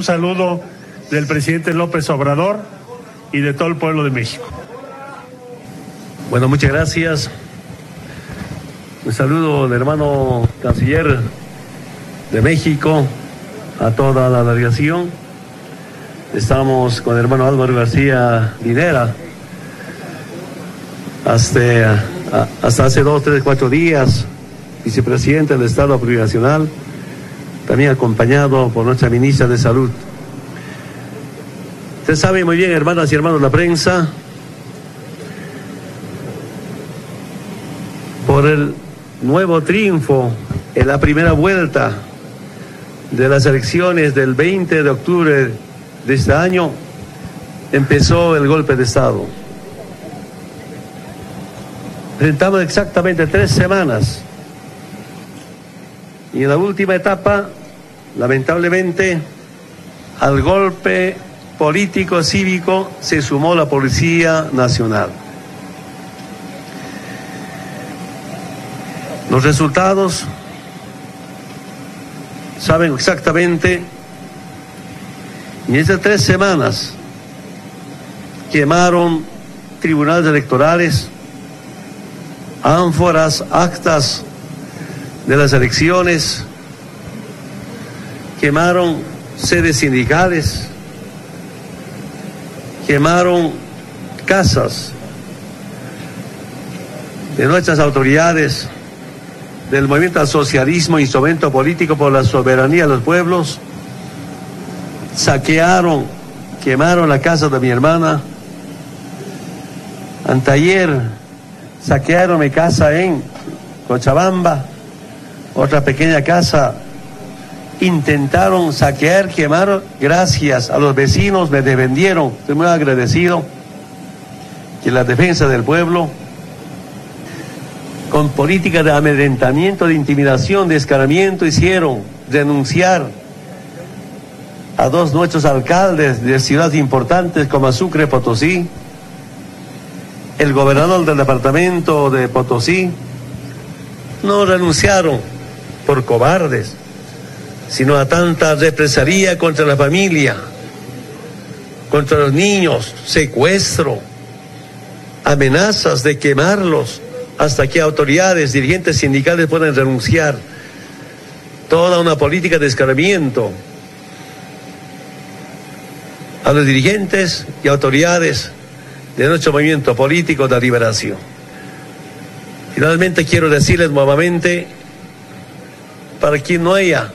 Un saludo del presidente López Obrador y de todo el pueblo de México. Bueno, muchas gracias. Un saludo del hermano canciller de México a toda la delegación. Estamos con el hermano Álvaro García Linera. Hasta, hasta hace dos, tres, cuatro días, vicepresidente del Estado Plurinacional también acompañado por nuestra ministra de Salud. Usted sabe muy bien, hermanas y hermanos la prensa, por el nuevo triunfo en la primera vuelta de las elecciones del 20 de octubre de este año, empezó el golpe de Estado. Enfrentamos exactamente tres semanas y en la última etapa Lamentablemente, al golpe político cívico se sumó la Policía Nacional. Los resultados saben exactamente, en esas tres semanas quemaron tribunales electorales, ánforas, actas de las elecciones, quemaron sedes sindicales, quemaron casas de nuestras autoridades, del movimiento al socialismo, instrumento político por la soberanía de los pueblos, saquearon, quemaron la casa de mi hermana. Antayer saquearon mi casa en Cochabamba, otra pequeña casa intentaron saquear, quemar, gracias a los vecinos me defendieron. Estoy muy agradecido que la defensa del pueblo, con política de amedrentamiento, de intimidación, de escaramiento, hicieron denunciar a dos nuestros alcaldes de ciudades importantes como Sucre, Potosí, el gobernador del departamento de Potosí, no renunciaron por cobardes sino a tanta represalia contra la familia, contra los niños, secuestro, amenazas de quemarlos hasta que autoridades, dirigentes sindicales puedan renunciar. Toda una política de escarmiento a los dirigentes y autoridades de nuestro movimiento político de liberación. Finalmente quiero decirles nuevamente, para que no haya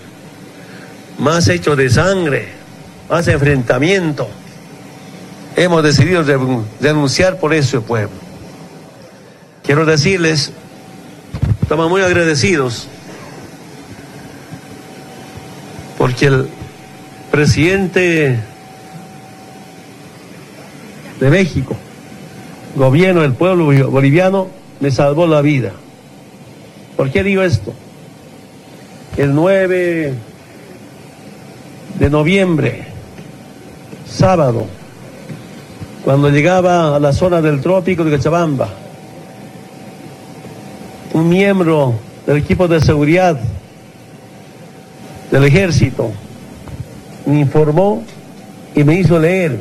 más hechos de sangre, más enfrentamiento. Hemos decidido denunciar por eso el pueblo. Quiero decirles, estamos muy agradecidos porque el presidente de México, gobierno del pueblo boliviano, me salvó la vida. ¿Por qué digo esto? El 9 de noviembre, sábado, cuando llegaba a la zona del trópico de Cochabamba, un miembro del equipo de seguridad del ejército me informó y me hizo leer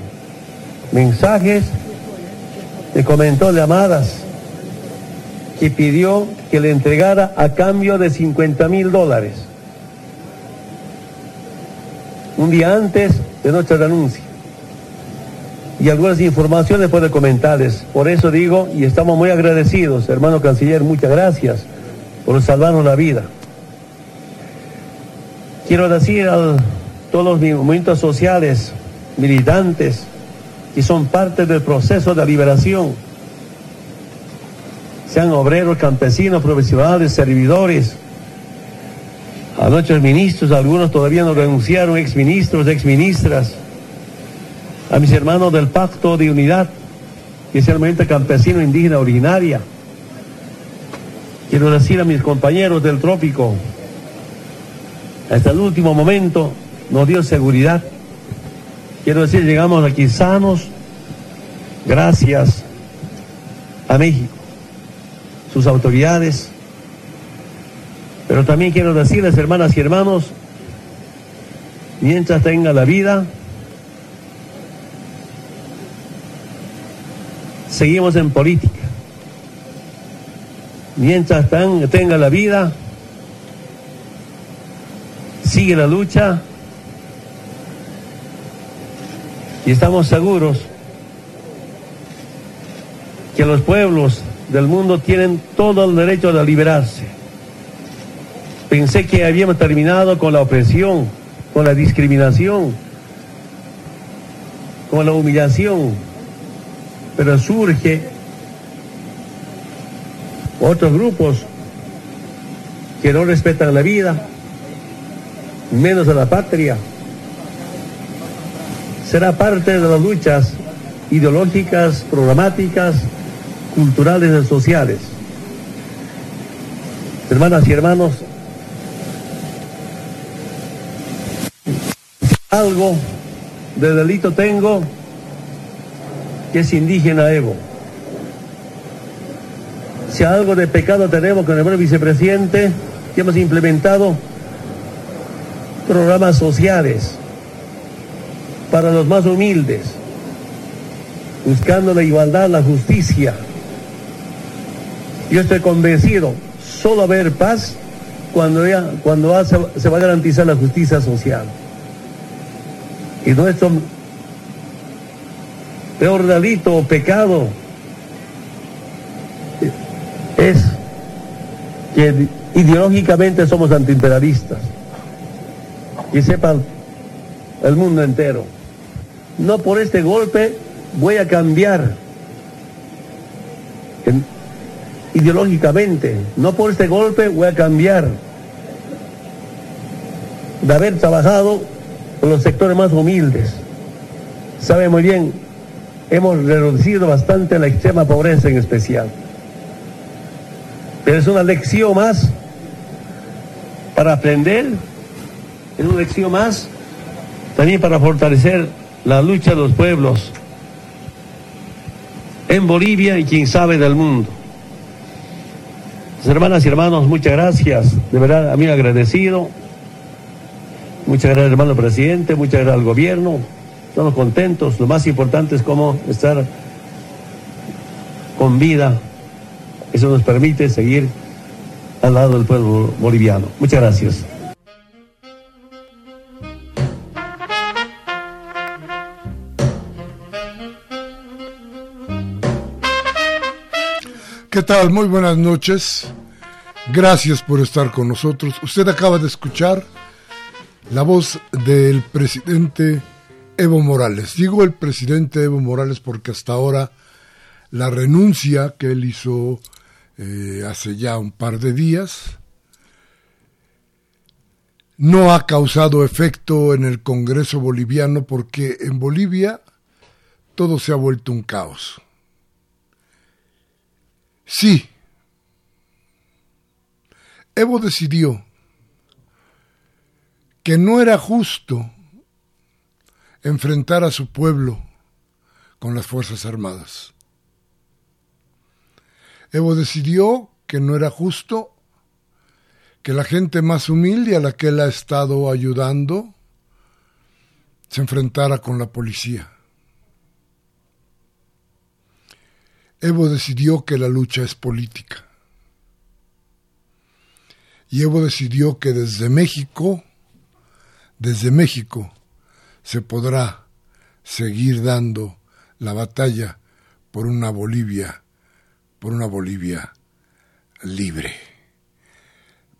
mensajes, me comentó llamadas y pidió que le entregara a cambio de 50 mil dólares. Un día antes de nuestra renuncia. Y algunas informaciones puede comentarles. Por eso digo, y estamos muy agradecidos, hermano canciller, muchas gracias por salvarnos la vida. Quiero decir a todos los movimientos sociales, militantes, que son parte del proceso de liberación, sean obreros, campesinos, profesionales, servidores, a nuestros ministros, algunos todavía no renunciaron, exministros, exministras, a mis hermanos del Pacto de Unidad, especialmente campesino indígena originaria. Quiero decir a mis compañeros del trópico, hasta el último momento nos dio seguridad. Quiero decir, llegamos aquí sanos, gracias a México, sus autoridades. Pero también quiero decirles, hermanas y hermanos, mientras tenga la vida, seguimos en política. Mientras tenga la vida, sigue la lucha y estamos seguros que los pueblos del mundo tienen todo el derecho de liberarse. Pensé que habíamos terminado con la opresión, con la discriminación, con la humillación, pero surge otros grupos que no respetan la vida, menos a la patria. Será parte de las luchas ideológicas, programáticas, culturales y sociales. Hermanas y hermanos, algo de delito tengo que es indígena Evo. Si algo de pecado tenemos con el buen vicepresidente, que hemos implementado programas sociales para los más humildes, buscando la igualdad, la justicia. Yo estoy convencido, solo haber paz cuando, cuando se va a garantizar la justicia social. Y nuestro peor delito o pecado es que ideológicamente somos antiimperialistas. Y sepa el mundo entero. No por este golpe voy a cambiar ideológicamente. No por este golpe voy a cambiar de haber trabajado los sectores más humildes. Sabe muy bien, hemos reducido bastante la extrema pobreza en especial. Pero es una lección más para aprender, es una lección más también para fortalecer la lucha de los pueblos en Bolivia y quien sabe del mundo. hermanas y hermanos, muchas gracias, de verdad a mí agradecido. Muchas gracias, hermano presidente, muchas gracias al gobierno. Estamos contentos. Lo más importante es cómo estar con vida. Eso nos permite seguir al lado del pueblo boliviano. Muchas gracias. ¿Qué tal? Muy buenas noches. Gracias por estar con nosotros. Usted acaba de escuchar la voz del presidente Evo Morales. Digo el presidente Evo Morales porque hasta ahora la renuncia que él hizo eh, hace ya un par de días no ha causado efecto en el Congreso boliviano porque en Bolivia todo se ha vuelto un caos. Sí, Evo decidió que no era justo enfrentar a su pueblo con las Fuerzas Armadas. Evo decidió que no era justo que la gente más humilde a la que él ha estado ayudando se enfrentara con la policía. Evo decidió que la lucha es política. Y Evo decidió que desde México, desde México, se podrá seguir dando la batalla por una Bolivia, por una Bolivia libre.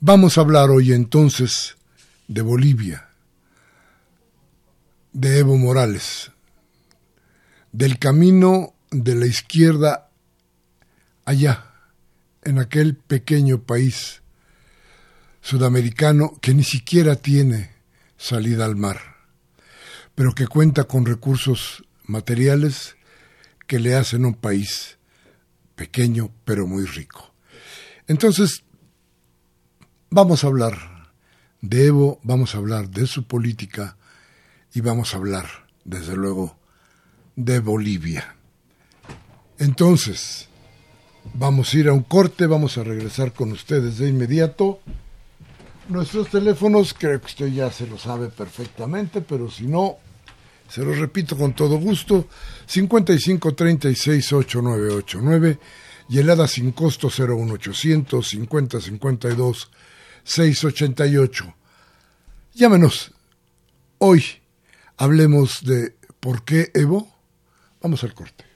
Vamos a hablar hoy entonces de Bolivia, de Evo Morales, del camino de la izquierda allá, en aquel pequeño país sudamericano que ni siquiera tiene salida al mar, pero que cuenta con recursos materiales que le hacen un país pequeño pero muy rico. Entonces, Vamos a hablar de Evo, vamos a hablar de su política y vamos a hablar, desde luego, de Bolivia. Entonces, vamos a ir a un corte, vamos a regresar con ustedes de inmediato. Nuestros teléfonos, creo que usted ya se lo sabe perfectamente, pero si no, se los repito con todo gusto, 55 36 8989 y el ADA sin costo 01800 50 52 688. Llámenos. Hoy hablemos de por qué Evo. Vamos al corte.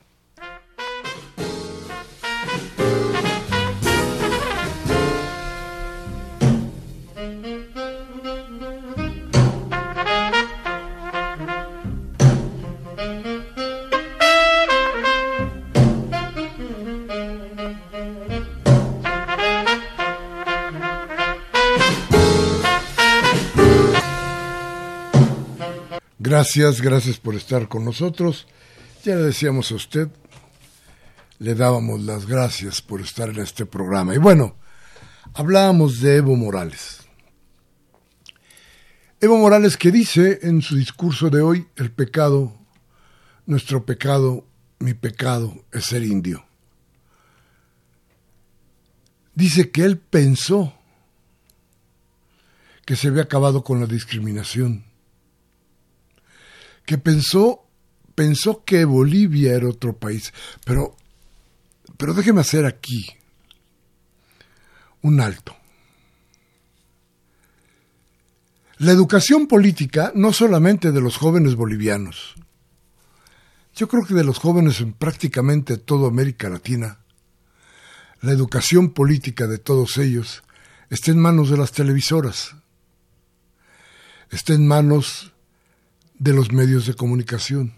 Gracias, gracias por estar con nosotros. Ya le decíamos a usted, le dábamos las gracias por estar en este programa. Y bueno, hablábamos de Evo Morales. Evo Morales que dice en su discurso de hoy, el pecado, nuestro pecado, mi pecado es ser indio. Dice que él pensó que se había acabado con la discriminación que pensó, pensó que Bolivia era otro país. Pero, pero déjeme hacer aquí un alto. La educación política, no solamente de los jóvenes bolivianos, yo creo que de los jóvenes en prácticamente toda América Latina, la educación política de todos ellos está en manos de las televisoras, está en manos de los medios de comunicación.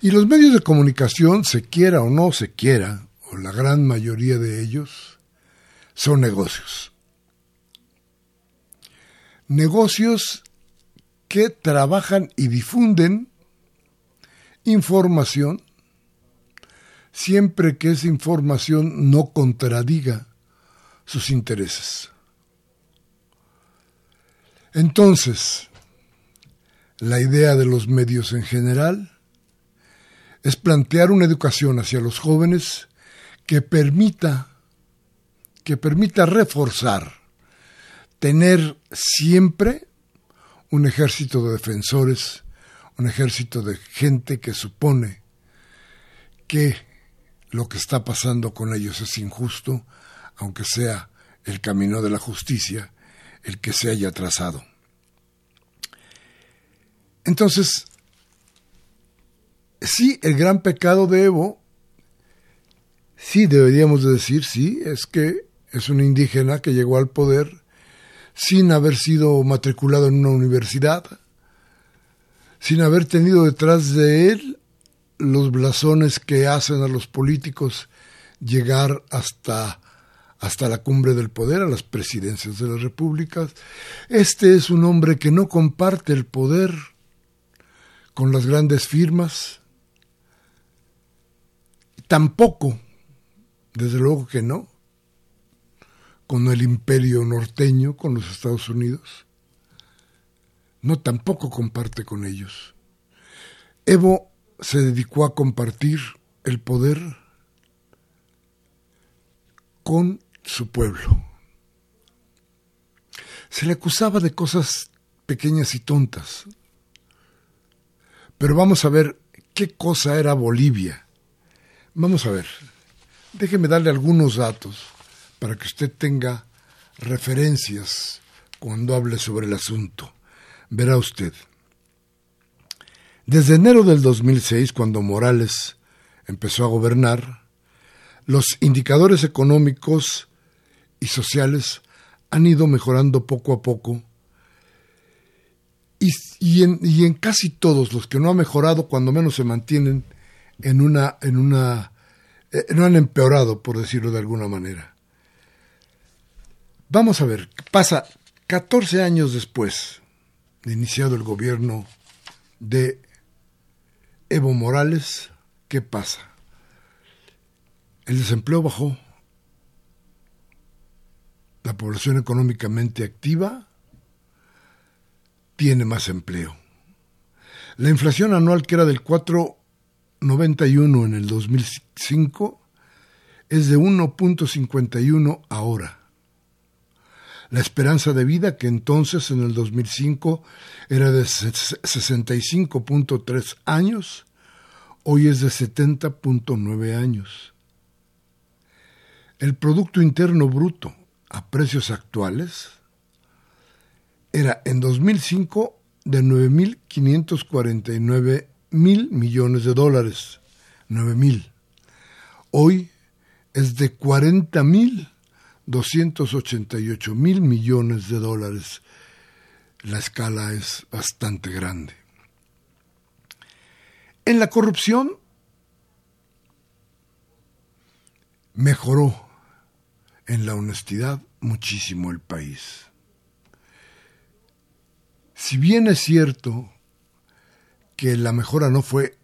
Y los medios de comunicación, se quiera o no se quiera, o la gran mayoría de ellos, son negocios. Negocios que trabajan y difunden información siempre que esa información no contradiga sus intereses. Entonces, la idea de los medios en general es plantear una educación hacia los jóvenes que permita que permita reforzar tener siempre un ejército de defensores, un ejército de gente que supone que lo que está pasando con ellos es injusto, aunque sea el camino de la justicia el que se haya trazado. Entonces, sí, el gran pecado de Evo, sí deberíamos de decir, sí, es que es un indígena que llegó al poder sin haber sido matriculado en una universidad, sin haber tenido detrás de él los blasones que hacen a los políticos llegar hasta, hasta la cumbre del poder, a las presidencias de las repúblicas. Este es un hombre que no comparte el poder con las grandes firmas. Tampoco, desde luego que no, con el imperio norteño, con los Estados Unidos. No, tampoco comparte con ellos. Evo se dedicó a compartir el poder con su pueblo. se le acusaba de cosas pequeñas y tontas. Pero vamos a ver qué cosa era Bolivia. Vamos a ver. Déjeme darle algunos datos para que usted tenga referencias cuando hable sobre el asunto. Verá usted. Desde enero del 2006, cuando Morales empezó a gobernar, los indicadores económicos y sociales han ido mejorando poco a poco y, en, casi todos los que no han mejorado, cuando menos se mantienen en una, en una, eh, no han empeorado, por decirlo de alguna manera. Vamos a ver, pasa 14 años después de iniciado el gobierno de Evo Morales, ¿qué pasa? El desempleo bajó, la población económicamente activa tiene más empleo. La inflación anual que era del 4,91 en el 2005 es de 1.51 ahora. La esperanza de vida, que entonces en el 2005 era de 65.3 años, hoy es de 70.9 años. El Producto Interno Bruto a precios actuales era en 2005 de 9.549 mil millones de dólares. 9.000. Hoy es de 40 mil 288 mil millones de dólares. La escala es bastante grande. En la corrupción mejoró en la honestidad muchísimo el país. Si bien es cierto que la mejora no fue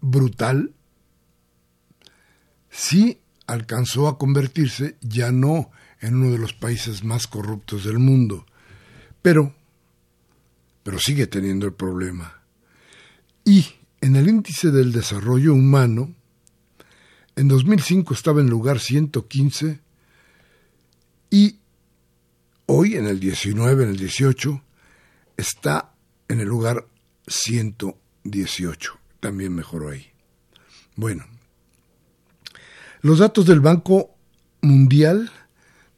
brutal, sí alcanzó a convertirse ya no en uno de los países más corruptos del mundo, pero, pero sigue teniendo el problema. Y en el índice del desarrollo humano, en 2005 estaba en lugar 115 y hoy en el 19, en el 18, está en el lugar 118. También mejoró ahí. Bueno, los datos del Banco Mundial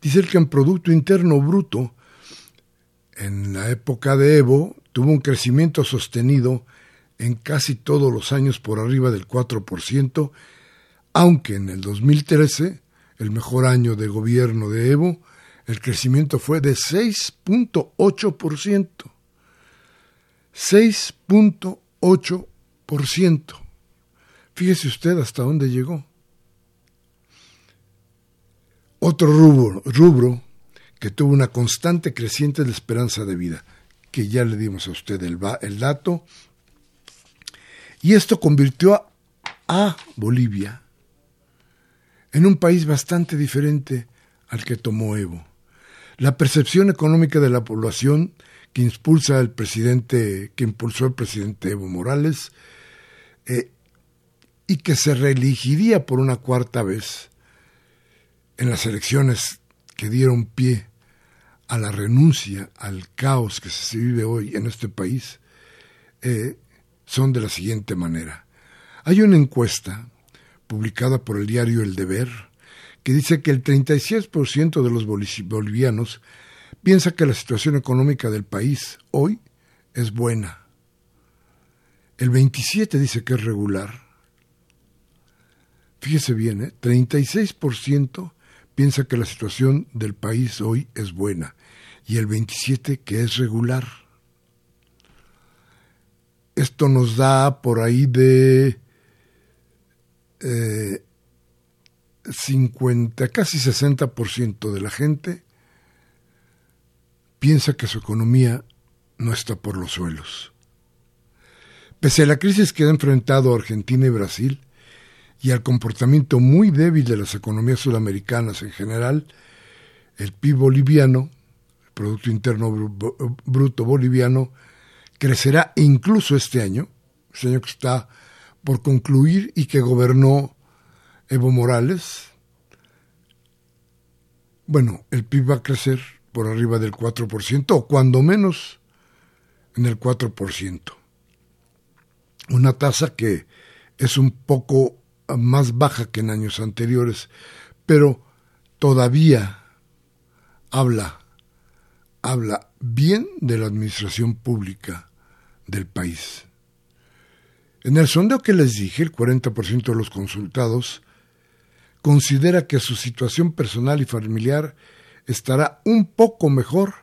dicen que el Producto Interno Bruto en la época de Evo tuvo un crecimiento sostenido en casi todos los años por arriba del 4%, aunque en el 2013, el mejor año de gobierno de Evo, el crecimiento fue de 6.8%. 6.8%. Fíjese usted hasta dónde llegó. Otro rubro, rubro que tuvo una constante creciente de esperanza de vida, que ya le dimos a usted el, el dato, y esto convirtió a, a Bolivia en un país bastante diferente al que tomó Evo. La percepción económica de la población que impulsa el presidente, que impulsó el presidente Evo Morales, eh, y que se reelegiría por una cuarta vez en las elecciones que dieron pie a la renuncia, al caos que se vive hoy en este país, eh, son de la siguiente manera. Hay una encuesta publicada por el diario El Deber que dice que el 36% de los bolivianos piensa que la situación económica del país hoy es buena. El 27 dice que es regular. Fíjese bien, ¿eh? 36% piensa que la situación del país hoy es buena y el 27 que es regular. Esto nos da por ahí de 50, eh, casi 60% de la gente piensa que su economía no está por los suelos. Pese a la crisis que ha enfrentado Argentina y Brasil y al comportamiento muy débil de las economías sudamericanas en general, el PIB boliviano, el Producto Interno Bruto Boliviano, crecerá incluso este año, este año que está por concluir y que gobernó Evo Morales. Bueno, el PIB va a crecer por arriba del 4%, o cuando menos en el 4%. Una tasa que es un poco más baja que en años anteriores, pero todavía habla, habla bien de la administración pública del país. En el sondeo que les dije, el 40% de los consultados considera que su situación personal y familiar estará un poco mejor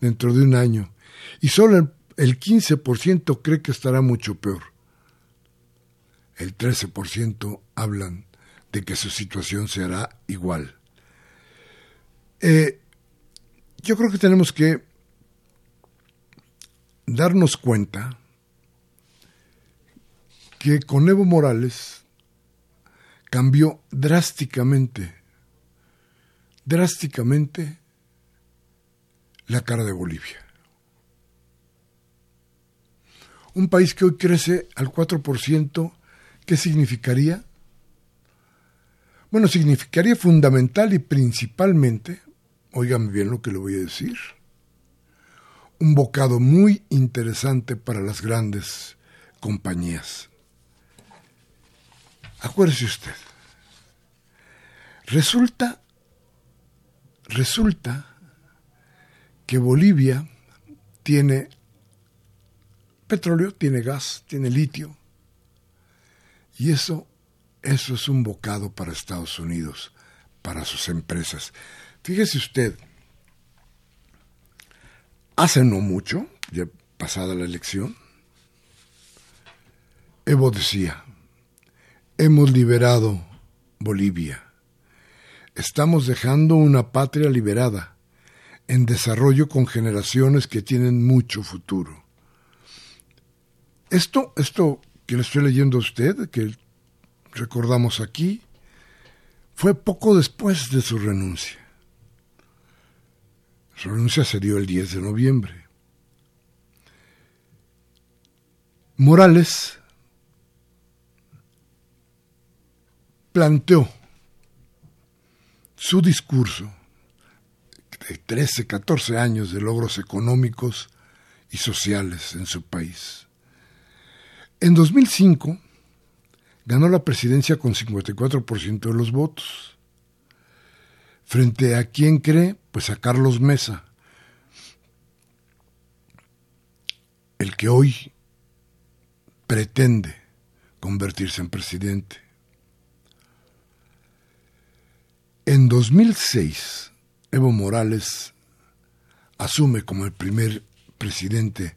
dentro de un año y solo el 15% cree que estará mucho peor. El 13% hablan de que su situación se hará igual. Eh, yo creo que tenemos que darnos cuenta que con Evo Morales cambió drásticamente, drásticamente la cara de Bolivia. Un país que hoy crece al 4%, ¿qué significaría? Bueno, significaría fundamental y principalmente, óigame bien lo que le voy a decir, un bocado muy interesante para las grandes compañías. Acuérdese usted, resulta, resulta que Bolivia tiene petróleo, tiene gas, tiene litio, y eso, eso es un bocado para Estados Unidos, para sus empresas. Fíjese usted, hace no mucho, ya pasada la elección, Evo decía, Hemos liberado Bolivia. Estamos dejando una patria liberada, en desarrollo con generaciones que tienen mucho futuro. Esto, esto que le estoy leyendo a usted, que recordamos aquí, fue poco después de su renuncia. Su renuncia se dio el 10 de noviembre. Morales planteó su discurso de 13, 14 años de logros económicos y sociales en su país. En 2005 ganó la presidencia con 54% de los votos. Frente a quién cree, pues a Carlos Mesa, el que hoy pretende convertirse en presidente. En 2006, Evo Morales asume como el primer presidente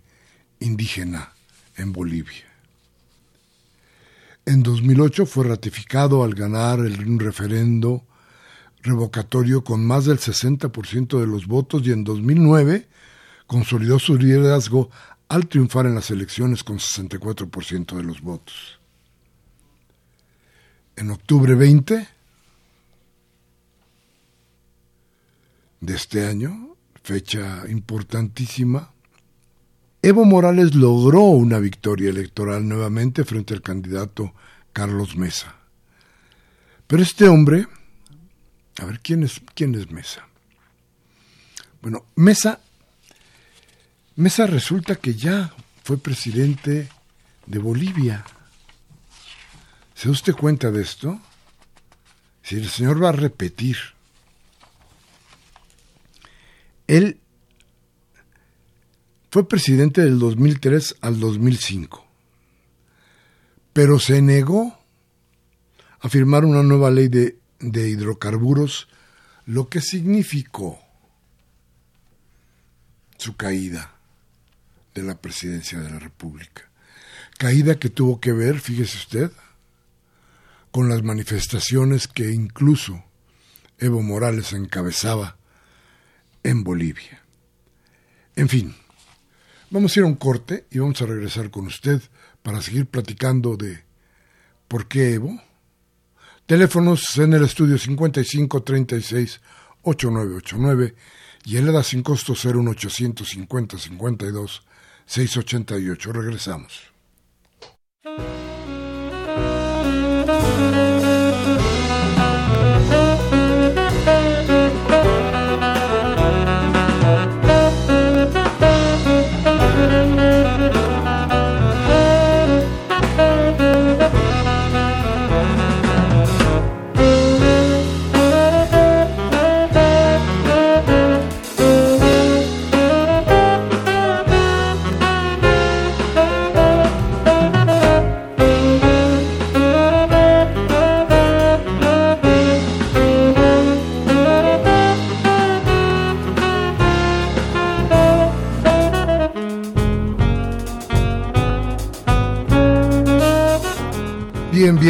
indígena en Bolivia. En 2008 fue ratificado al ganar un referendo revocatorio con más del 60% de los votos y en 2009 consolidó su liderazgo al triunfar en las elecciones con 64% de los votos. En octubre 20, de este año, fecha importantísima, Evo Morales logró una victoria electoral nuevamente frente al candidato Carlos Mesa. Pero este hombre, a ver, ¿quién es, quién es Mesa? Bueno, Mesa, Mesa resulta que ya fue presidente de Bolivia. ¿Se usted cuenta de esto? Si el señor va a repetir él fue presidente del 2003 al 2005, pero se negó a firmar una nueva ley de, de hidrocarburos, lo que significó su caída de la presidencia de la República. Caída que tuvo que ver, fíjese usted, con las manifestaciones que incluso Evo Morales encabezaba en Bolivia. En fin, vamos a ir a un corte y vamos a regresar con usted para seguir platicando de por qué Evo. Teléfonos en el estudio 5536 8989 y en la sin costo 01850 52 688. Regresamos.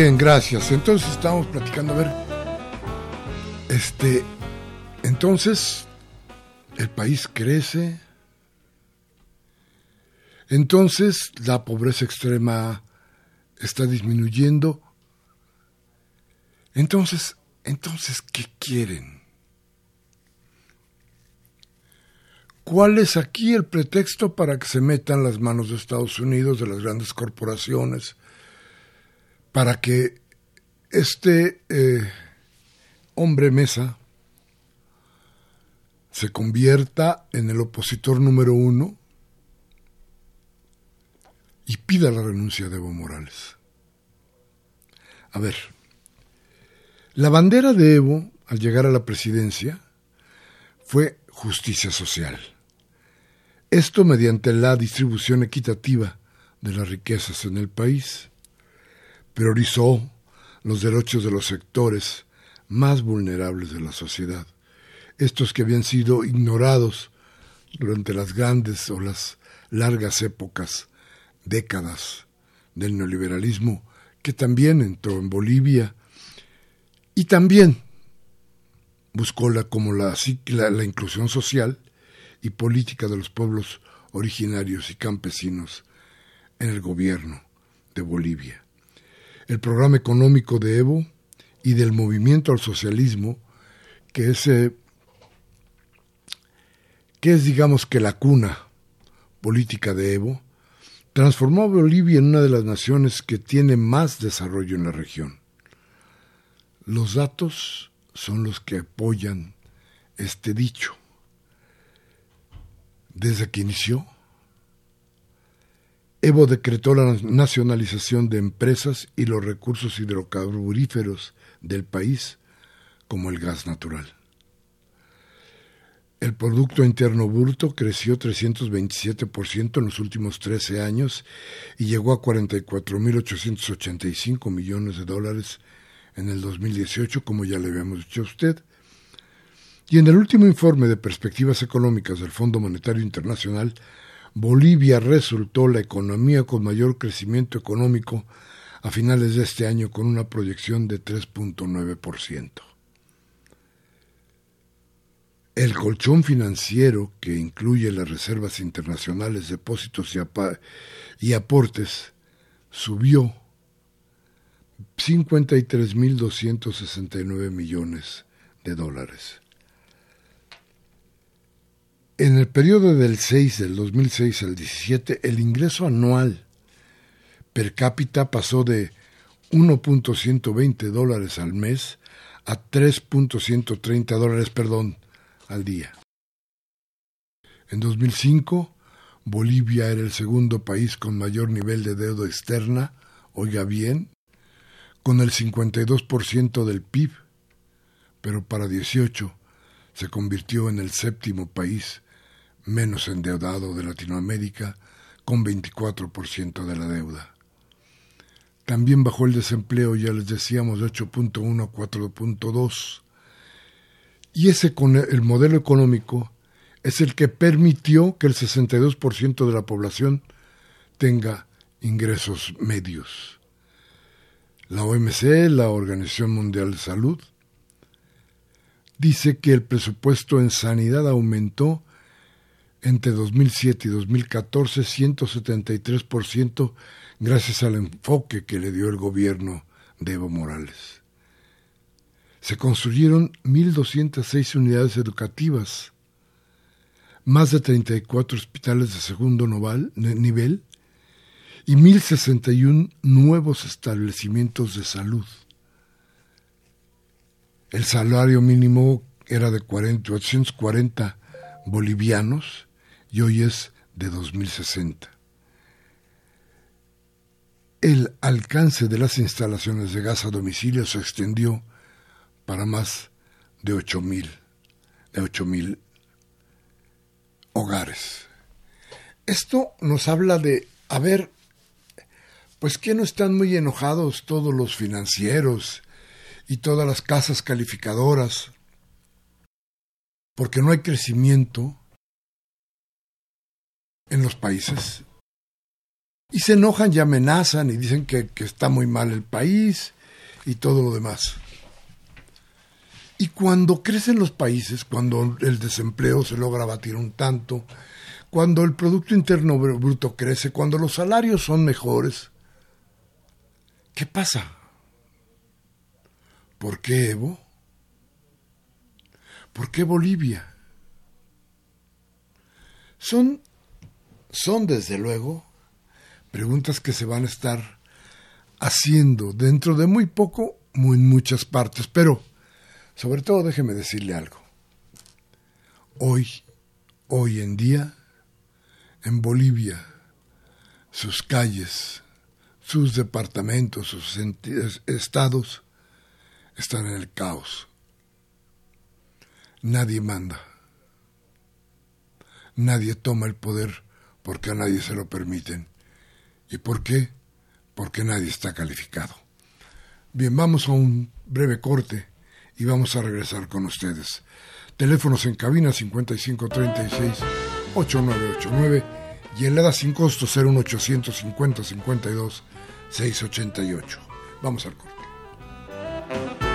Bien, gracias. Entonces estamos platicando, a ver, este, entonces el país crece, entonces la pobreza extrema está disminuyendo, entonces, entonces, ¿qué quieren? ¿Cuál es aquí el pretexto para que se metan las manos de Estados Unidos, de las grandes corporaciones, para que este eh, hombre mesa se convierta en el opositor número uno y pida la renuncia de Evo Morales. A ver, la bandera de Evo al llegar a la presidencia fue justicia social. Esto mediante la distribución equitativa de las riquezas en el país priorizó los derechos de los sectores más vulnerables de la sociedad, estos que habían sido ignorados durante las grandes o las largas épocas, décadas del neoliberalismo que también entró en Bolivia y también buscó la, como la, la, la inclusión social y política de los pueblos originarios y campesinos en el gobierno de Bolivia el programa económico de Evo y del movimiento al socialismo, que es, eh, que es digamos que la cuna política de Evo, transformó a Bolivia en una de las naciones que tiene más desarrollo en la región. Los datos son los que apoyan este dicho. Desde que inició, Evo decretó la nacionalización de empresas y los recursos hidrocarburíferos del país, como el gas natural. El Producto Interno Bruto creció 327% en los últimos 13 años y llegó a 44.885 millones de dólares en el 2018, como ya le habíamos dicho a usted. Y en el último informe de perspectivas económicas del Fondo Monetario Internacional, Bolivia resultó la economía con mayor crecimiento económico a finales de este año con una proyección de 3.9%. El colchón financiero, que incluye las reservas internacionales, depósitos y, aportes, subió 53.269 millones de dólares. En el periodo del 6, del 2006 al 17, el ingreso anual per cápita pasó de 1.120 dólares al mes a 3.130 dólares, perdón, al día. En 2005, Bolivia era el segundo país con mayor nivel de deuda externa, oiga bien, con el 52% del PIB, pero para 18 se convirtió en el séptimo país menos endeudado de Latinoamérica, con 24% de la deuda. También bajó el desempleo, ya les decíamos, de 8.1 a 4.2. Y ese con el modelo económico es el que permitió que el 62% de la población tenga ingresos medios. La OMC, la Organización Mundial de Salud, dice que el presupuesto en sanidad aumentó entre 2007 y 2014 173% gracias al enfoque que le dio el gobierno de Evo Morales. Se construyeron 1.206 unidades educativas, más de 34 hospitales de segundo nivel y 1.061 nuevos establecimientos de salud. El salario mínimo era de 40, 840 bolivianos y hoy es de 2060. El alcance de las instalaciones de gas a domicilio se extendió para más de 8.000 de 8.000 hogares. Esto nos habla de, a ver, pues que no están muy enojados todos los financieros y todas las casas calificadoras, porque no hay crecimiento en los países Y se enojan y amenazan y dicen que, que está muy mal el país y todo lo demás. Y cuando crecen los países, cuando el desempleo se logra batir un tanto, cuando el Producto Interno Bruto crece, cuando los salarios son mejores, ¿qué pasa? ¿Por qué Evo? ¿Por qué Bolivia? Son, son desde luego preguntas que se van a estar haciendo dentro de muy poco, muy en muchas partes, pero sobre todo déjeme decirle algo. Hoy, hoy en día, en Bolivia, sus calles, sus departamentos, sus estados están en el caos. Nadie manda. Nadie toma el poder porque a nadie se lo permiten. ¿Y por qué? Porque nadie está calificado. Bien, vamos a un breve corte y vamos a regresar con ustedes. Teléfonos en cabina 5536-8989 y en la edad sin costo 01850 52 688. Vamos al corte.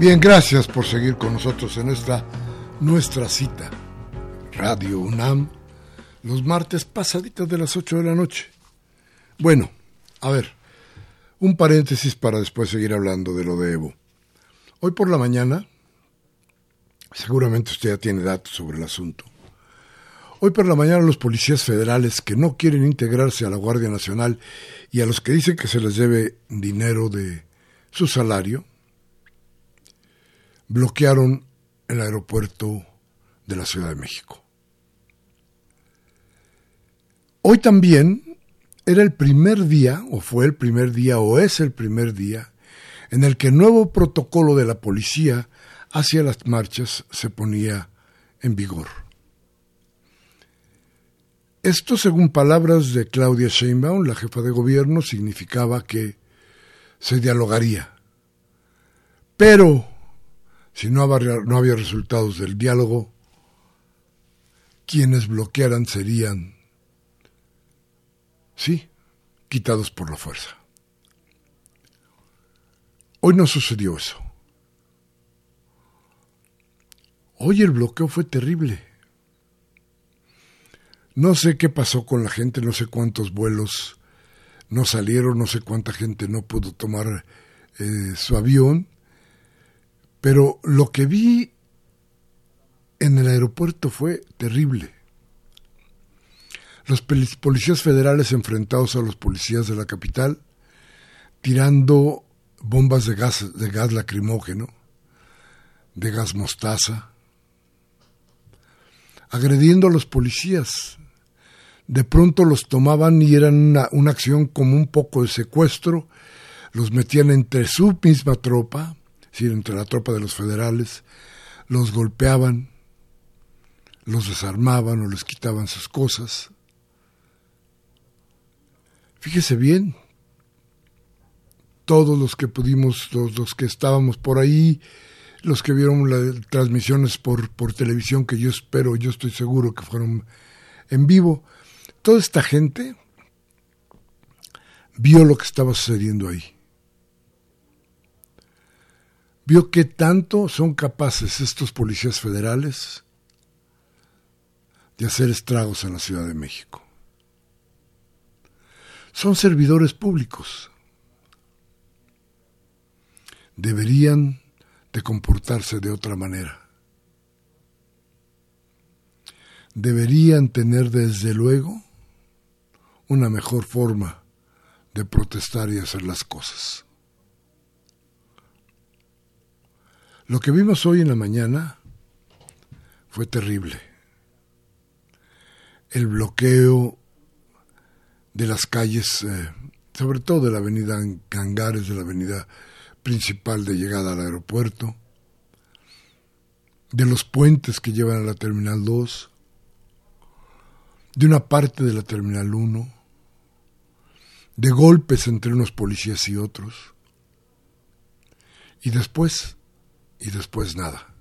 Bien, gracias por seguir con nosotros en esta nuestra cita. Radio UNAM, los martes pasaditas de las 8 de la noche. Bueno, a ver, un paréntesis para después seguir hablando de lo de Evo. Hoy por la mañana, seguramente usted ya tiene datos sobre el asunto. Hoy por la mañana los policías federales que no quieren integrarse a la Guardia Nacional y a los que dicen que se les debe dinero de su salario, bloquearon el aeropuerto de la Ciudad de México. Hoy también era el primer día, o fue el primer día, o es el primer día, en el que el nuevo protocolo de la policía hacia las marchas se ponía en vigor. Esto, según palabras de Claudia Sheinbaum, la jefa de gobierno, significaba que se dialogaría. Pero si no había, no había resultados del diálogo, quienes bloquearan serían, sí, quitados por la fuerza. Hoy no sucedió eso. Hoy el bloqueo fue terrible. No sé qué pasó con la gente, no sé cuántos vuelos no salieron, no sé cuánta gente no pudo tomar eh, su avión, pero lo que vi en el aeropuerto fue terrible. Los policías federales enfrentados a los policías de la capital, tirando bombas de gas, de gas lacrimógeno, de gas mostaza, agrediendo a los policías. De pronto los tomaban y eran una, una acción como un poco de secuestro, los metían entre su misma tropa, decir, entre la tropa de los federales, los golpeaban, los desarmaban o les quitaban sus cosas. Fíjese bien, todos los que pudimos, los, los que estábamos por ahí, los que vieron las transmisiones por, por televisión, que yo espero, yo estoy seguro que fueron en vivo, toda esta gente vio lo que estaba sucediendo ahí. Vio qué tanto son capaces estos policías federales de hacer estragos en la Ciudad de México son servidores públicos. Deberían de comportarse de otra manera. Deberían tener desde luego una mejor forma de protestar y hacer las cosas. Lo que vimos hoy en la mañana fue terrible. El bloqueo de las calles, eh, sobre todo de la avenida Cangares, de la avenida principal de llegada al aeropuerto, de los puentes que llevan a la Terminal 2, de una parte de la Terminal 1, de golpes entre unos policías y otros, y después, y después nada.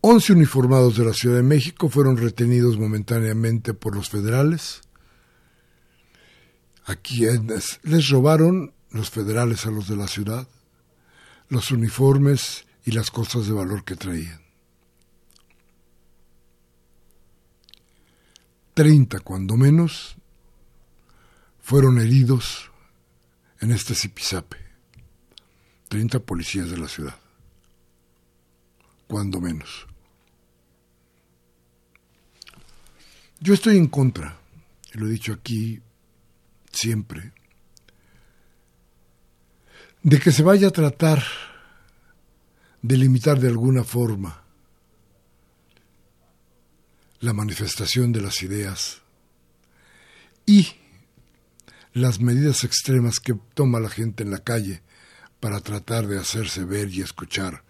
Once uniformados de la Ciudad de México fueron retenidos momentáneamente por los federales a quienes les robaron los federales a los de la ciudad los uniformes y las cosas de valor que traían. Treinta, cuando menos, fueron heridos en este zipizape. Treinta policías de la ciudad, cuando menos. Yo estoy en contra, y lo he dicho aquí siempre, de que se vaya a tratar de limitar de alguna forma la manifestación de las ideas y las medidas extremas que toma la gente en la calle para tratar de hacerse ver y escuchar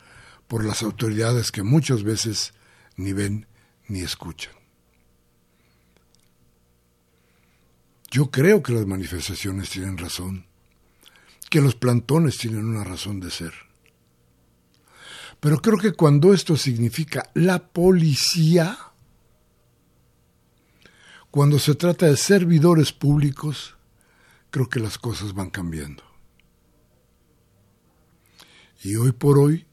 por las autoridades que muchas veces ni ven ni escuchan. Yo creo que las manifestaciones tienen razón, que los plantones tienen una razón de ser. Pero creo que cuando esto significa la policía, cuando se trata de servidores públicos, creo que las cosas van cambiando. Y hoy por hoy,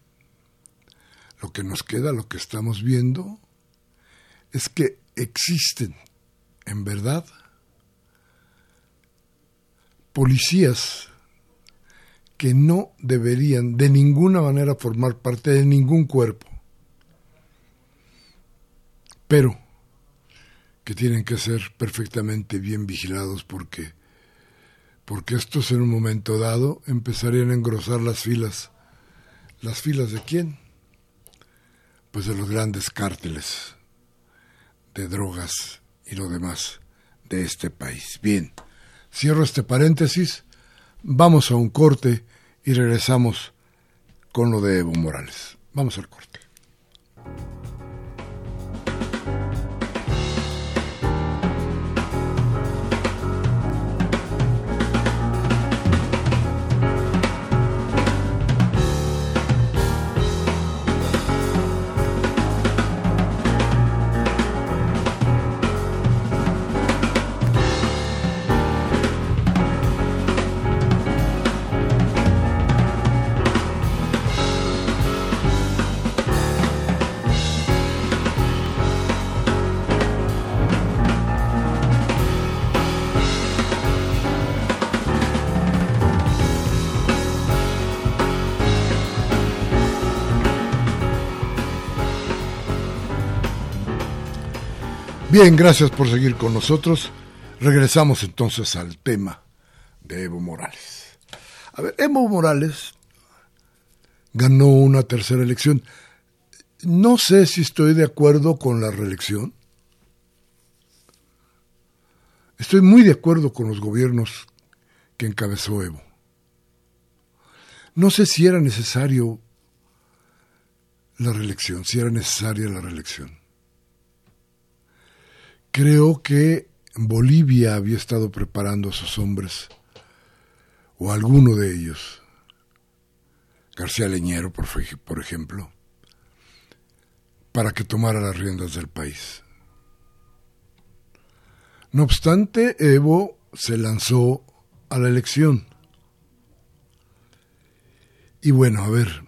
lo que nos queda, lo que estamos viendo, es que existen, en verdad, policías que no deberían de ninguna manera formar parte de ningún cuerpo, pero que tienen que ser perfectamente bien vigilados porque porque estos en un momento dado empezarían a engrosar las filas. ¿Las filas de quién? Pues de los grandes cárteles de drogas y lo demás de este país. Bien. Cierro este paréntesis, vamos a un corte y regresamos con lo de Evo Morales. Vamos al corte. Bien, gracias por seguir con nosotros. Regresamos entonces al tema de Evo Morales. A ver, Evo Morales ganó una tercera elección. No sé si estoy de acuerdo con la reelección. Estoy muy de acuerdo con los gobiernos que encabezó Evo. No sé si era necesario la reelección, si era necesaria la reelección. Creo que Bolivia había estado preparando a sus hombres, o alguno de ellos, García Leñero, por, por ejemplo, para que tomara las riendas del país. No obstante, Evo se lanzó a la elección. Y bueno, a ver,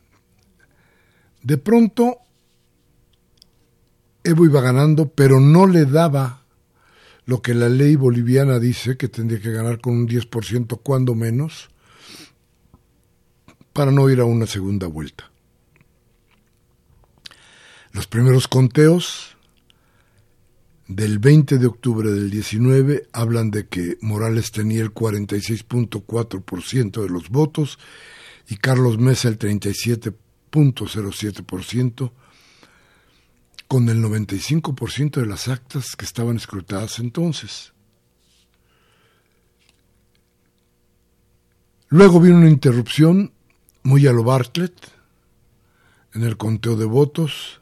de pronto Evo iba ganando, pero no le daba lo que la ley boliviana dice que tendría que ganar con un 10% cuando menos para no ir a una segunda vuelta. Los primeros conteos del 20 de octubre del 19 hablan de que Morales tenía el 46.4% de los votos y Carlos Mesa el 37.07% con el 95% de las actas que estaban escrutadas entonces. Luego vino una interrupción muy a lo Bartlett en el conteo de votos.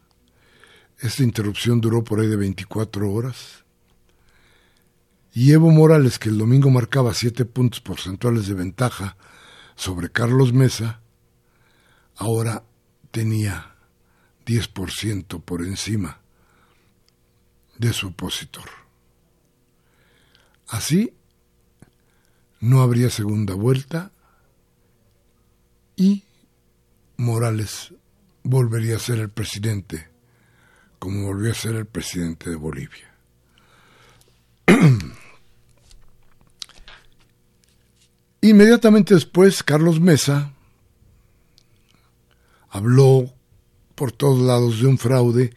Esta interrupción duró por ahí de 24 horas. Y Evo Morales, que el domingo marcaba 7 puntos porcentuales de ventaja sobre Carlos Mesa, ahora tenía 10% por encima de su opositor. Así, no habría segunda vuelta y Morales volvería a ser el presidente, como volvió a ser el presidente de Bolivia. Inmediatamente después, Carlos Mesa habló por todos lados de un fraude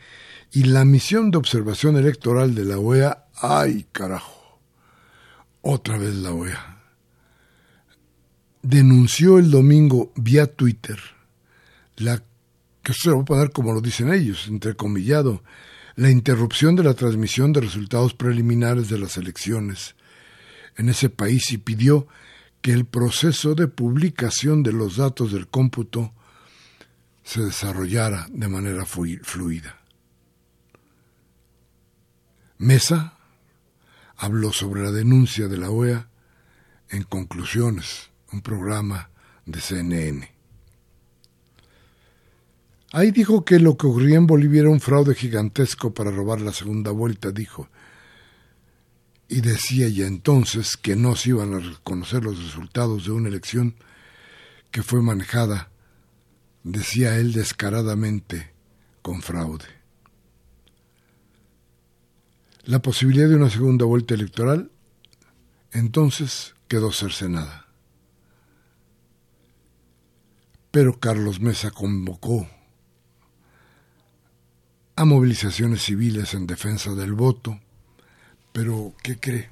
y la misión de observación electoral de la OEA, ay carajo, otra vez la OEA, denunció el domingo vía Twitter la que se lo voy a poner como lo dicen ellos, entrecomillado, la interrupción de la transmisión de resultados preliminares de las elecciones en ese país y pidió que el proceso de publicación de los datos del cómputo se desarrollara de manera fluida. Mesa habló sobre la denuncia de la OEA en Conclusiones, un programa de CNN. Ahí dijo que lo que ocurría en Bolivia era un fraude gigantesco para robar la segunda vuelta, dijo. Y decía ya entonces que no se iban a reconocer los resultados de una elección que fue manejada decía él descaradamente, con fraude. La posibilidad de una segunda vuelta electoral entonces quedó cercenada. Pero Carlos Mesa convocó a movilizaciones civiles en defensa del voto, pero ¿qué cree?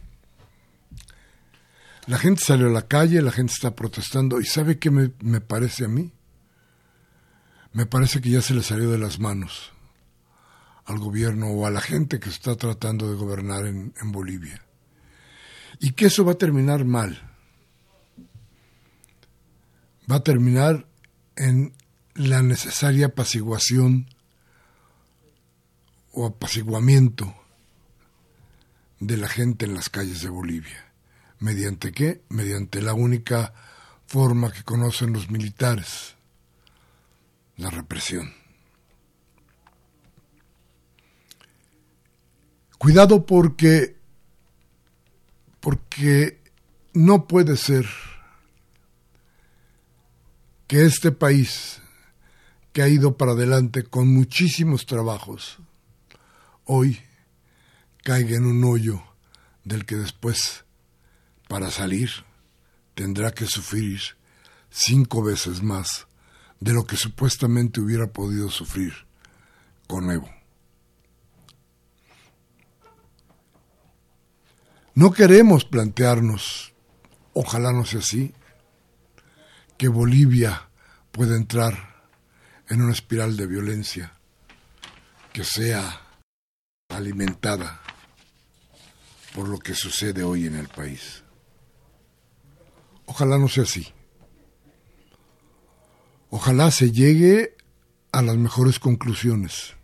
La gente salió a la calle, la gente está protestando y ¿sabe qué me, me parece a mí? Me parece que ya se le salió de las manos al gobierno o a la gente que está tratando de gobernar en, Bolivia. Y que eso va a terminar mal. Va a terminar en la necesaria apaciguación o apaciguamiento de la gente en las calles de Bolivia. ¿Mediante qué? Mediante la única forma que conocen los militares, la represión. Cuidado porque porque no puede ser que este país que ha ido para adelante con muchísimos trabajos hoy caiga en un hoyo del que después para salir tendrá que sufrir cinco veces más de lo que supuestamente hubiera podido sufrir con Evo. No queremos plantearnos, ojalá no sea así, que Bolivia pueda entrar en una espiral de violencia que sea alimentada por lo que sucede hoy en el país. Ojalá no sea así. Ojalá se llegue a las mejores conclusiones.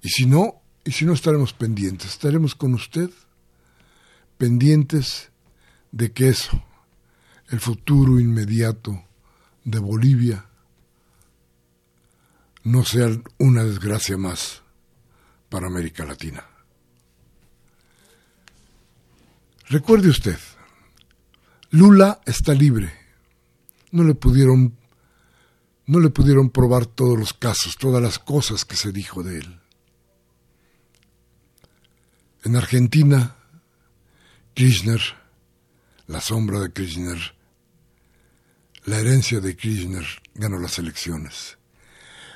Y si no, y si no estaremos pendientes, estaremos con usted pendientes de que eso, el futuro inmediato de Bolivia, no sea una desgracia más para América Latina. Recuerde usted, Lula está libre. No le pudieron no le pudieron probar todos los casos, todas las cosas que se dijo de él. En Argentina, Kirchner, la sombra de Kirchner, la herencia de Kirchner ganó las elecciones.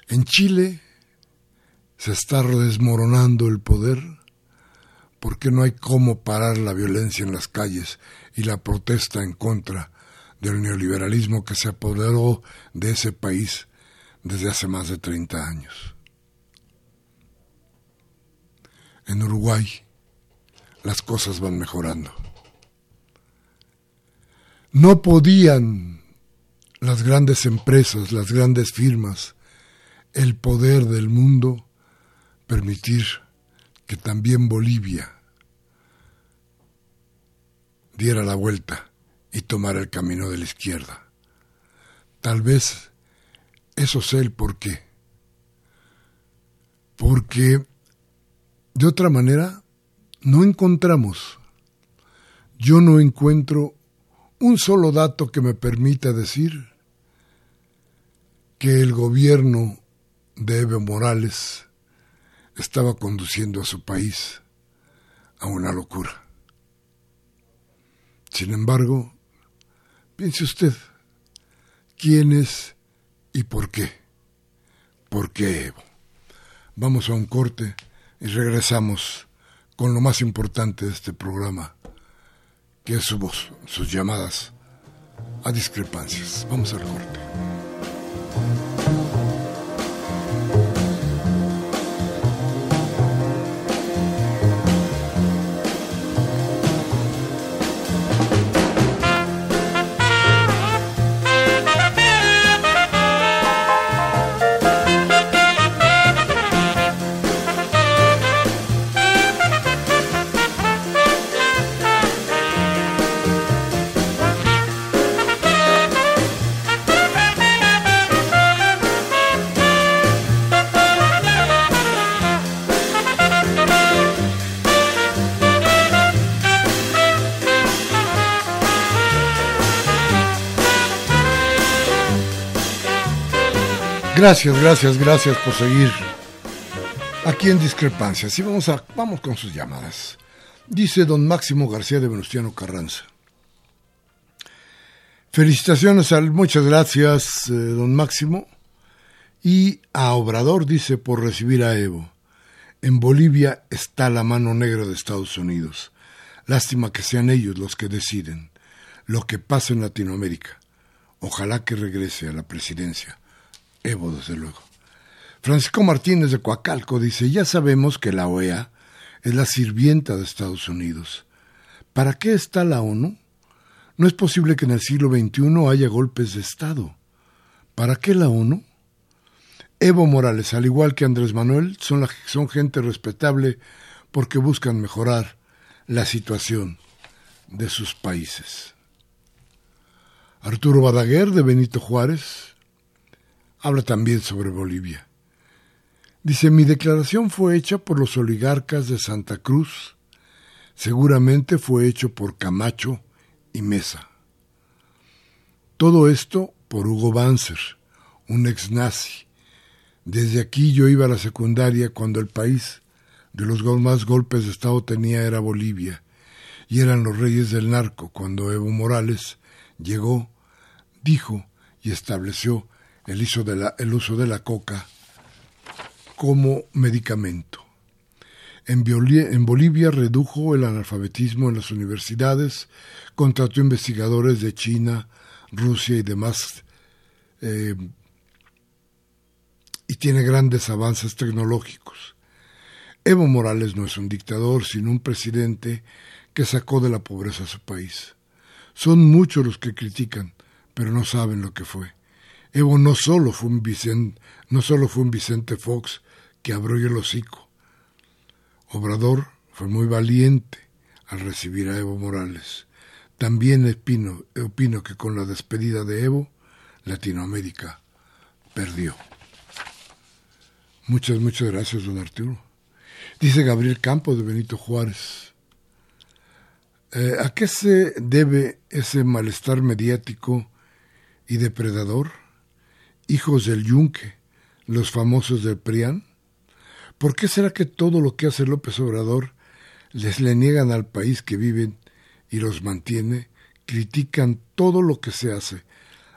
En Chile se está desmoronando el poder porque no hay cómo parar la violencia en las calles y la protesta en contra del neoliberalismo que se apoderó de ese país desde hace más de 30 años. En Uruguay las cosas van mejorando. No podían las grandes empresas, las grandes firmas, el poder del mundo permitir que también Bolivia diera la vuelta y tomara el camino de la izquierda. Tal vez eso sea el por qué. Porque de otra manera no encontramos, yo no encuentro un solo dato que me permita decir que el gobierno de Evo Morales estaba conduciendo a su país a una locura. Sin embargo, piense usted, ¿quién es y por qué? ¿Por qué Evo? Vamos a un corte y regresamos con lo más importante de este programa, que es su voz, sus llamadas a discrepancias. Vamos al corte. Gracias, gracias, gracias por seguir aquí en Discrepancias. Y vamos, a, vamos con sus llamadas. Dice don Máximo García de Venustiano Carranza. Felicitaciones al, muchas gracias, eh, don Máximo. Y a Obrador dice por recibir a Evo. En Bolivia está la mano negra de Estados Unidos. Lástima que sean ellos los que deciden lo que pasa en Latinoamérica. Ojalá que regrese a la presidencia Evo, desde luego. Francisco Martínez de Coacalco dice, ya sabemos que la OEA es la sirvienta de Estados Unidos. ¿Para qué está la ONU? No es posible que en el siglo XXI haya golpes de Estado. ¿Para qué la ONU? Evo Morales, al igual que Andrés Manuel, son, son gente respetable porque buscan mejorar la situación de sus países. Arturo Badaguer de Benito Juárez habla también sobre Bolivia. Dice, mi declaración fue hecha por los oligarcas de Santa Cruz, seguramente fue hecho por Camacho y Mesa. Todo esto por Hugo Banzer, un ex nazi. Desde aquí yo iba a la secundaria cuando el país de los más golpes de Estado tenía era Bolivia, y eran los reyes del narco cuando Evo Morales llegó, dijo y estableció el uso de la, el uso de la coca como medicamento. En, Bolivia redujo el analfabetismo en las universidades, contrató investigadores de China, Rusia y demás, eh, y tiene grandes avances tecnológicos. Evo Morales no es un dictador, sino un presidente que sacó de la pobreza a su país. Son muchos los que critican, pero no saben lo que fue. Evo no solo fue un Vicente, no solo fue un Vicente Fox que abrió el hocico. Obrador fue muy valiente al recibir a Evo Morales. También opino, opino que con la despedida de Evo, Latinoamérica perdió. Muchas, muchas gracias, don Arturo. Dice Gabriel Campos de Benito Juárez. Eh, ¿A qué se debe ese malestar mediático y depredador? Hijos del yunque, los famosos del PRIAN. ¿Por qué será que todo lo que hace López Obrador les le niegan al país que viven y los mantiene? Critican todo lo que se hace.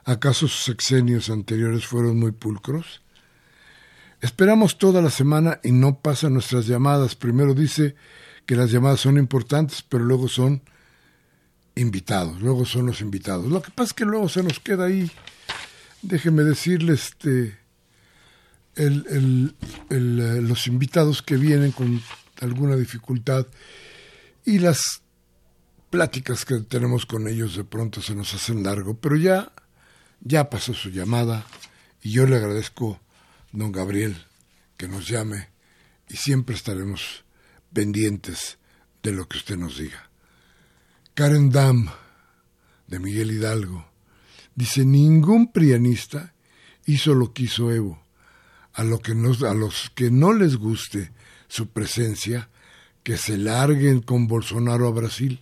¿Acaso sus sexenios anteriores fueron muy pulcros? Esperamos toda la semana y no pasan nuestras llamadas. Primero dice que las llamadas son importantes, pero luego son invitados, luego son los invitados. Lo que pasa es que luego se nos queda ahí, déjeme decirle, este, el, eh, los invitados que vienen con alguna dificultad y las pláticas que tenemos con ellos de pronto se nos hacen largo, pero ya, ya pasó su llamada y yo le agradezco don Gabriel, que nos llame y siempre estaremos pendientes de lo que usted nos diga. Karen Dam, de Miguel Hidalgo, dice, ningún prianista hizo lo que hizo Evo. A, lo que a los que no les guste su presencia, que se larguen con Bolsonaro a Brasil.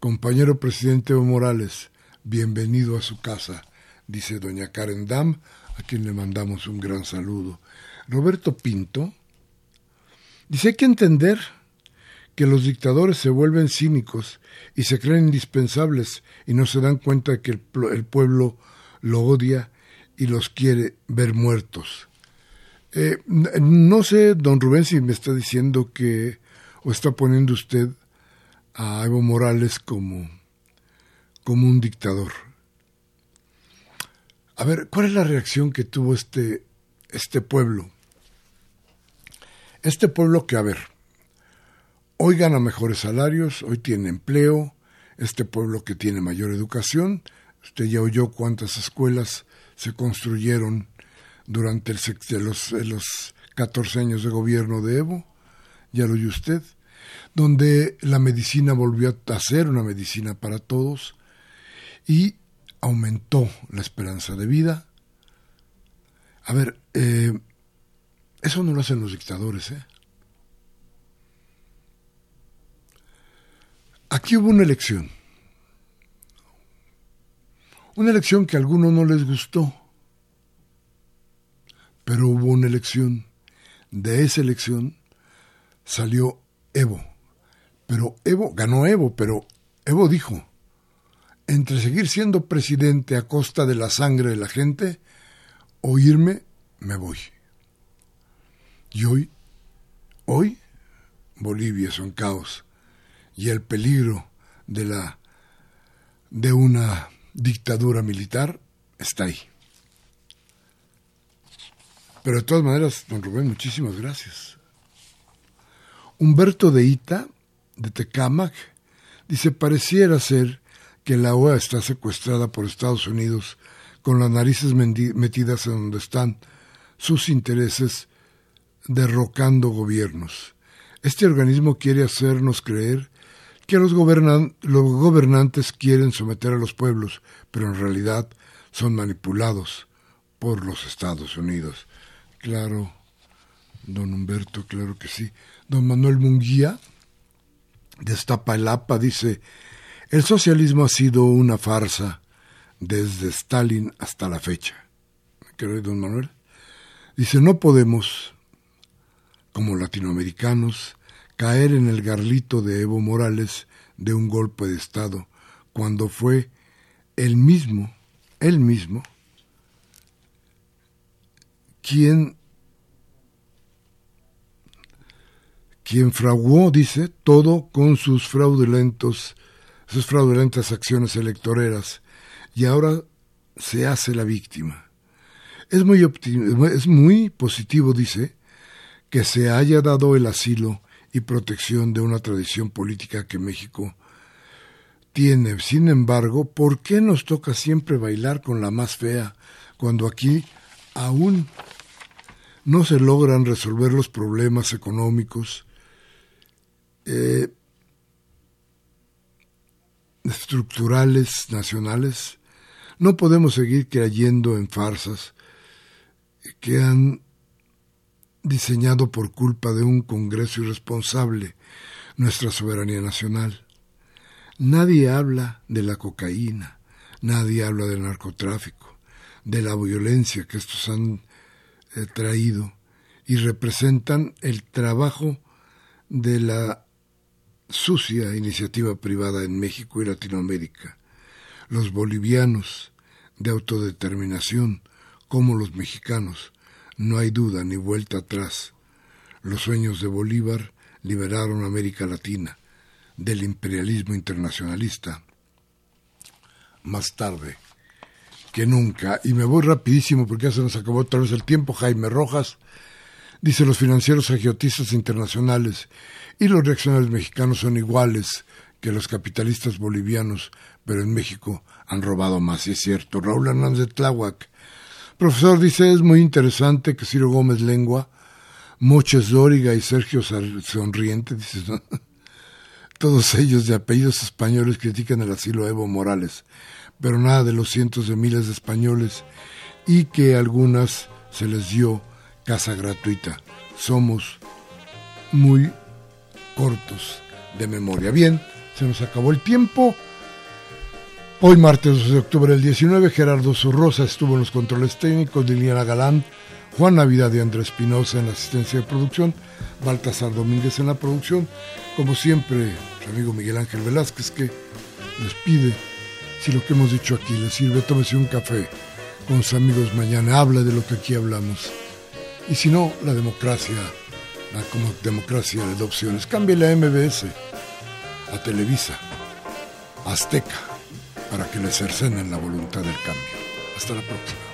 Compañero presidente Evo Morales, bienvenido a su casa, dice doña Karen Dam, a quien le mandamos un gran saludo. Roberto Pinto dice hay que entender que los dictadores se vuelven cínicos y se creen indispensables y no se dan cuenta que el, el pueblo lo odia y los quiere ver muertos. Eh, no sé, don Rubén, si me está diciendo que o está poniendo usted a Evo Morales como, como un dictador. A ver, ¿cuál es la reacción que tuvo este, este pueblo? Este pueblo que, a ver, hoy gana mejores salarios, hoy tiene empleo, este pueblo que tiene mayor educación, usted ya oyó cuántas escuelas se construyeron durante el, los, los 14 años de gobierno de Evo, ya lo oyó usted, donde la medicina volvió a ser una medicina para todos y aumentó la esperanza de vida. A ver, eh, eso no lo hacen los dictadores, ¿eh? Aquí hubo una elección. Una elección que a algunos no les gustó. Pero hubo una elección. De esa elección salió Evo. Pero Evo, ganó Evo, pero Evo dijo, entre seguir siendo presidente a costa de la sangre de la gente o irme, me voy. Y hoy, hoy, Bolivia es un caos y el peligro de la de una dictadura militar está ahí. Pero de todas maneras, don Rubén, muchísimas gracias. Humberto de Ita, de Tecámac, dice, pareciera ser que la OEA está secuestrada por Estados Unidos con las narices metidas en donde están sus intereses derrocando gobiernos. Este organismo quiere hacernos creer que los, gobernantes quieren someter a los pueblos, pero en realidad son manipulados por los Estados Unidos. Claro, don Humberto, claro que sí. Don Manuel Munguía, de APA, dice, el socialismo ha sido una farsa desde Stalin hasta la fecha. ¿Qué don Manuel? Dice, no podemos, como latinoamericanos, caer en el garlito de Evo Morales de un golpe de Estado, cuando fue él mismo, él mismo, quien quien fraguó, dice, todo con sus fraudulentos, sus fraudulentas acciones electoreras, y ahora se hace la víctima. Es muy, es muy positivo, dice, que se haya dado el asilo y protección de una tradición política que México tiene. Sin embargo, ¿por qué nos toca siempre bailar con la más fea cuando aquí aún no se logran resolver los problemas económicos, eh, estructurales nacionales, no podemos seguir creyendo en farsas que han diseñado por culpa de un Congreso irresponsable nuestra soberanía nacional. Nadie habla de la cocaína, nadie habla del narcotráfico, de la violencia que estos han eh, traído y representan el trabajo de la sucia iniciativa privada en México y Latinoamérica. Los bolivianos de autodeterminación, como los mexicanos, no hay duda ni vuelta atrás. Los sueños de Bolívar liberaron a América Latina del imperialismo internacionalista. Más tarde que nunca, y me voy rapidísimo porque ya se nos acabó otra vez el tiempo, Jaime Rojas, dice los financieros agiotistas internacionales y los reaccionarios mexicanos son iguales que los capitalistas bolivianos, pero en México han robado más, y es cierto. Raúl Hernández de Tláhuac. Profesor dice, es muy interesante que Ciro Gómez Lengua, Moches Dóriga y Sergio Sonriente, todos ellos de apellidos españoles critican el asilo Evo Morales, pero nada de los cientos de miles de españoles y que algunas se les dio casa gratuita. Somos muy cortos de memoria. Bien, se nos acabó el tiempo. Hoy martes 12 de octubre del 19, Gerardo Zurrosa estuvo en los controles técnicos, Liliana Galán, Juan Navidad y Andrés Espinosa en la asistencia de producción, Baltasar Domínguez en la producción, como siempre, su amigo Miguel Ángel Velázquez que les pide, si lo que hemos dicho aquí le sirve, tómese un café con sus amigos mañana, habla de lo que aquí hablamos. Y si no, la democracia como democracia de opciones. Cambie la MBS a Televisa, Azteca, para que le cercenen la voluntad del cambio. Hasta la próxima.